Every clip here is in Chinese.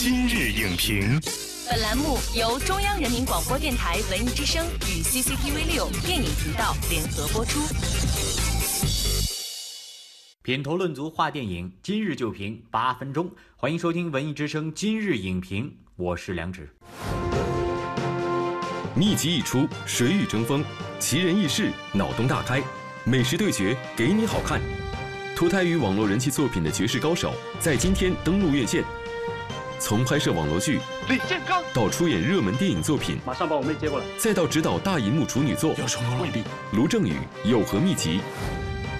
今日影评，本栏目由中央人民广播电台文艺之声与 CCTV 六电影频道联合播出。品头论足话电影，今日就评八分钟。欢迎收听文艺之声今日影评，我是梁植。秘籍一出，谁与争锋？奇人异事，脑洞大开。美食对决，给你好看。脱胎于网络人气作品的绝世高手，在今天登陆院线。从拍摄网络剧李建刚到出演热门电影作品，马上把我妹接过来。再到指导大银幕处女作，要成功了。卢正雨有何秘籍？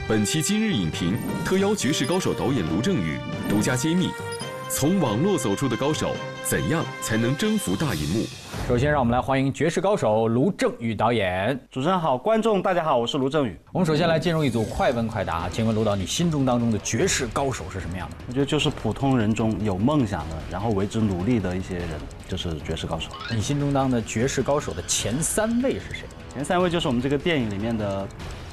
本期今日影评特邀绝世高手导演卢正雨独家揭秘：从网络走出的高手，怎样才能征服大荧幕？首先，让我们来欢迎绝世高手卢正雨导演。主持人好，观众大家好，我是卢正雨。我们首先来进入一组快问快答。请问卢导，你心中当中的绝世高手是什么样的？我觉得就是普通人中有梦想的，然后为之努力的一些人，就是绝世高手。你心中当的绝世高手的前三位是谁？前三位就是我们这个电影里面的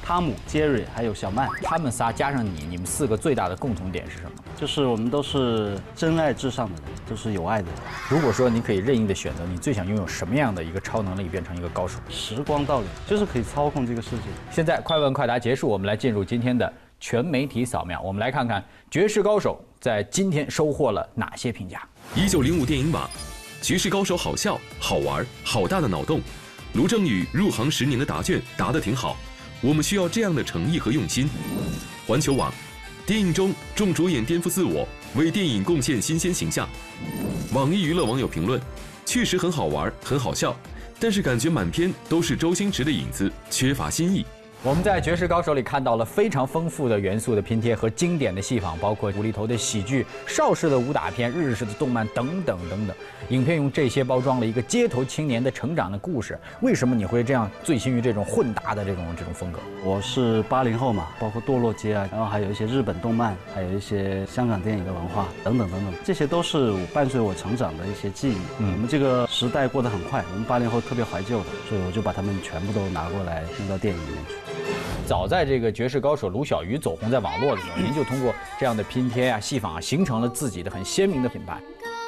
汤姆、杰瑞还有小曼，他们仨加上你，你们四个最大的共同点是什么？就是我们都是真爱至上的人，都是有爱的人。如果说你可以任意的选择，你最想拥有什么样的一个超能力，变成一个高手？时光倒流，就是可以操控这个世界。现在快问快答结束，我们来进入今天的全媒体扫描。我们来看看绝世高手在今天收获了哪些评价。一九零五电影榜，绝世高手好笑、好玩、好大的脑洞。卢正雨入行十年的答卷答得挺好，我们需要这样的诚意和用心。环球网，电影中众主演颠覆自我，为电影贡献新鲜形象。网易娱乐网友评论，确实很好玩，很好笑，但是感觉满篇都是周星驰的影子，缺乏新意。我们在《绝世高手》里看到了非常丰富的元素的拼贴和经典的戏仿，包括无厘头的喜剧、邵氏的武打片、日式的动漫等等等等。影片用这些包装了一个街头青年的成长的故事。为什么你会这样醉心于这种混搭的这种这种风格？我是八零后嘛，包括堕落街啊，然后还有一些日本动漫，还有一些香港电影的文化等等等等，这些都是伴随我成长的一些记忆。嗯，我们这个时代过得很快，我们八零后特别怀旧的，所以我就把他们全部都拿过来用到电影里面去。早在这个绝世高手卢小鱼走红在网络的时候，您就通过这样的拼贴啊、戏仿啊，形成了自己的很鲜明的品牌。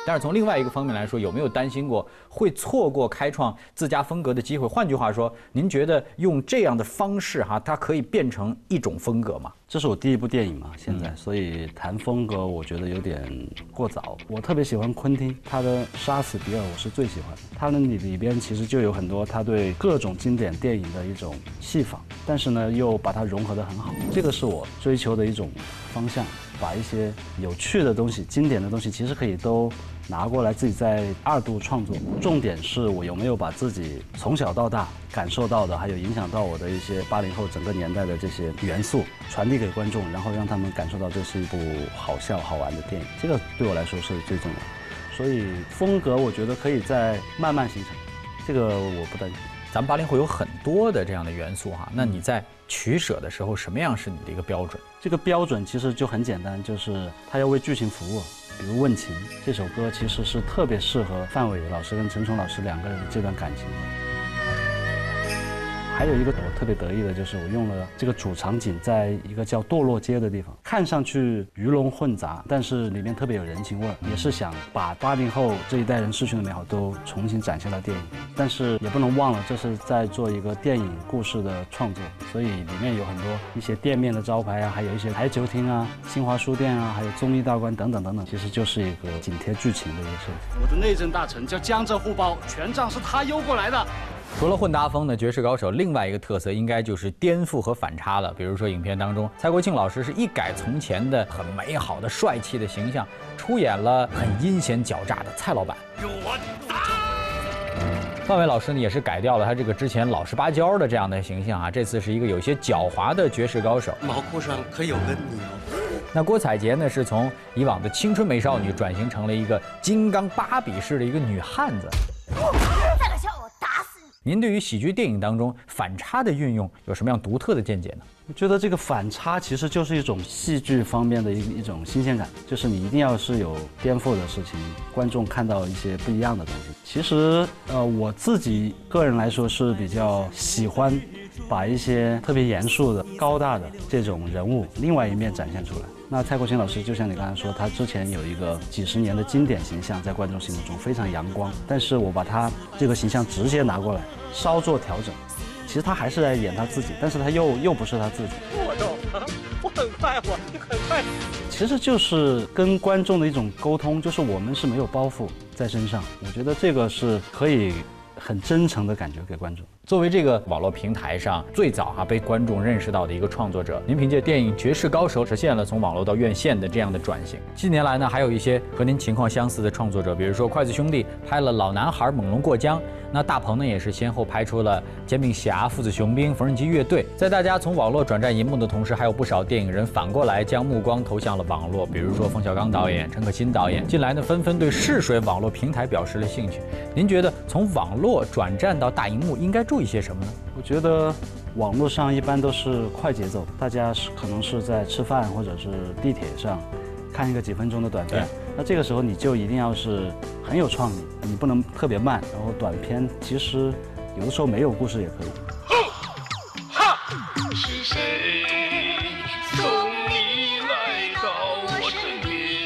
但是从另外一个方面来说，有没有担心过会错过开创自家风格的机会？换句话说，您觉得用这样的方式哈，它可以变成一种风格吗？这是我第一部电影嘛，现在，所以谈风格我觉得有点过早。我特别喜欢昆汀，他的《杀死比尔》我是最喜欢的。他的里里边其实就有很多他对各种经典电影的一种戏仿，但是呢又把它融合得很好。这个是我追求的一种方向，把一些有趣的东西、经典的东西，其实可以都拿过来自己再二度创作。重点是我有没有把自己从小到大感受到的，还有影响到我的一些八零后整个年代的这些元素传递给观众，然后让他们感受到这是一部好笑好玩的电影。这个对我来说是最重要的。所以风格我觉得可以再慢慢形成，这个我不担心。咱们八零后有很多的这样的元素哈，那你在取舍的时候，什么样是你的一个标准？这个标准其实就很简单，就是它要为剧情服务。比如《问情》这首歌，其实是特别适合范伟老师跟陈冲老师两个人这段感情的。还有一个我特别得意的就是，我用了这个主场景在一个叫堕落街的地方，看上去鱼龙混杂，但是里面特别有人情味儿，也是想把八零后这一代人逝去的美好都重新展现到电影。但是也不能忘了，这是在做一个电影故事的创作，所以里面有很多一些店面的招牌啊，还有一些台球厅啊、新华书店啊，还有综艺大观等等等等，其实就是一个紧贴剧情的一个设计。我的内政大臣叫江浙沪包，权杖是他邮过来的。除了混搭风的绝世高手，另外一个特色应该就是颠覆和反差了。比如说，影片当中，蔡国庆老师是一改从前的很美好的帅气的形象，出演了很阴险狡诈的蔡老板。范伟老师呢，也是改掉了他这个之前老实巴交的这样的形象啊，这次是一个有些狡猾的绝世高手。毛裤上可有个你哦。那郭采洁呢，是从以往的青春美少女转型成了一个金刚芭比式的一个女汉子。您对于喜剧电影当中反差的运用有什么样独特的见解呢？我觉得这个反差其实就是一种戏剧方面的一一种新鲜感，就是你一定要是有颠覆的事情，观众看到一些不一样的东西。其实，呃，我自己个人来说是比较喜欢把一些特别严肃的、高大的这种人物另外一面展现出来。那蔡国庆老师就像你刚才说，他之前有一个几十年的经典形象，在观众心目中非常阳光。但是我把他这个形象直接拿过来，稍作调整，其实他还是在演他自己，但是他又又不是他自己。我懂，我很快活，你很快。其实就是跟观众的一种沟通，就是我们是没有包袱在身上。我觉得这个是可以。很真诚的感觉给观众。作为这个网络平台上最早哈被观众认识到的一个创作者，您凭借电影《绝世高手》实现了从网络到院线的这样的转型。近年来呢，还有一些和您情况相似的创作者，比如说筷子兄弟拍了《老男孩猛龙过江》。那大鹏呢，也是先后拍出了《煎饼侠》《父子雄兵》《缝纫机乐队》。在大家从网络转战银幕的同时，还有不少电影人反过来将目光投向了网络，比如说冯小刚导演、陈可辛导演。近来呢，纷纷对试水网络平台表示了兴趣。您觉得从网络转战到大荧幕应该注注意些什么呢？我觉得网络上一般都是快节奏，大家是可能是在吃饭或者是地铁上。看一个几分钟的短片，那这个时候你就一定要是很有创意，你不能特别慢。然后短片其实有的时候没有故事也可以。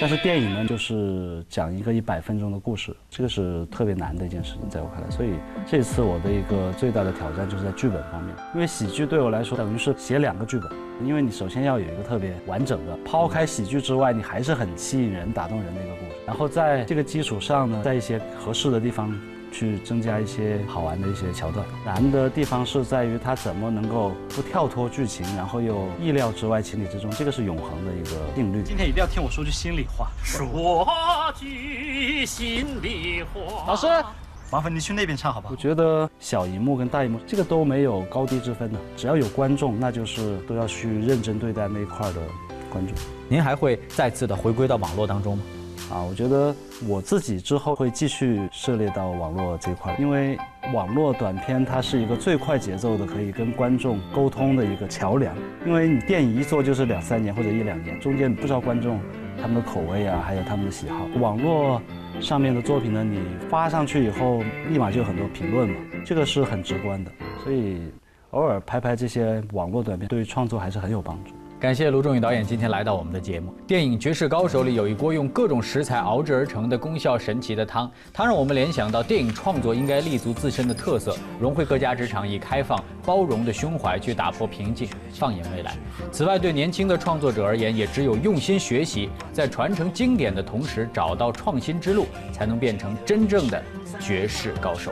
但是电影呢，就是讲一个一百分钟的故事，这个是特别难的一件事情，在我看来。所以这次我的一个最大的挑战就是在剧本方面，因为喜剧对我来说等于是写两个剧本。因为你首先要有一个特别完整的，抛开喜剧之外，你还是很吸引人、打动人的一个故事。然后在这个基础上呢，在一些合适的地方去增加一些好玩的一些桥段。难的地方是在于它怎么能够不跳脱剧情，然后又意料之外、情理之中，这个是永恒的一个定律。今天一定要听我说句心里话，说句心里话。老师。麻烦您去那边唱好不好？我觉得小荧幕跟大荧幕这个都没有高低之分的，只要有观众，那就是都要去认真对待那一块的观众。您还会再次的回归到网络当中吗？啊，我觉得我自己之后会继续涉猎到网络这块，因为网络短片它是一个最快节奏的，可以跟观众沟通的一个桥梁。因为你电影一做就是两三年或者一两年，中间你不知道观众他们的口味啊，还有他们的喜好。网络。上面的作品呢，你发上去以后，立马就有很多评论嘛，这个是很直观的，所以偶尔拍拍这些网络短片，对于创作还是很有帮助。感谢卢仲宇导演今天来到我们的节目。电影《绝世高手》里有一锅用各种食材熬制而成的功效神奇的汤，它让我们联想到电影创作应该立足自身的特色，融汇各家职场，以开放包容的胸怀去打破瓶颈，放眼未来。此外，对年轻的创作者而言，也只有用心学习，在传承经典的同时找到创新之路，才能变成真正的绝世高手。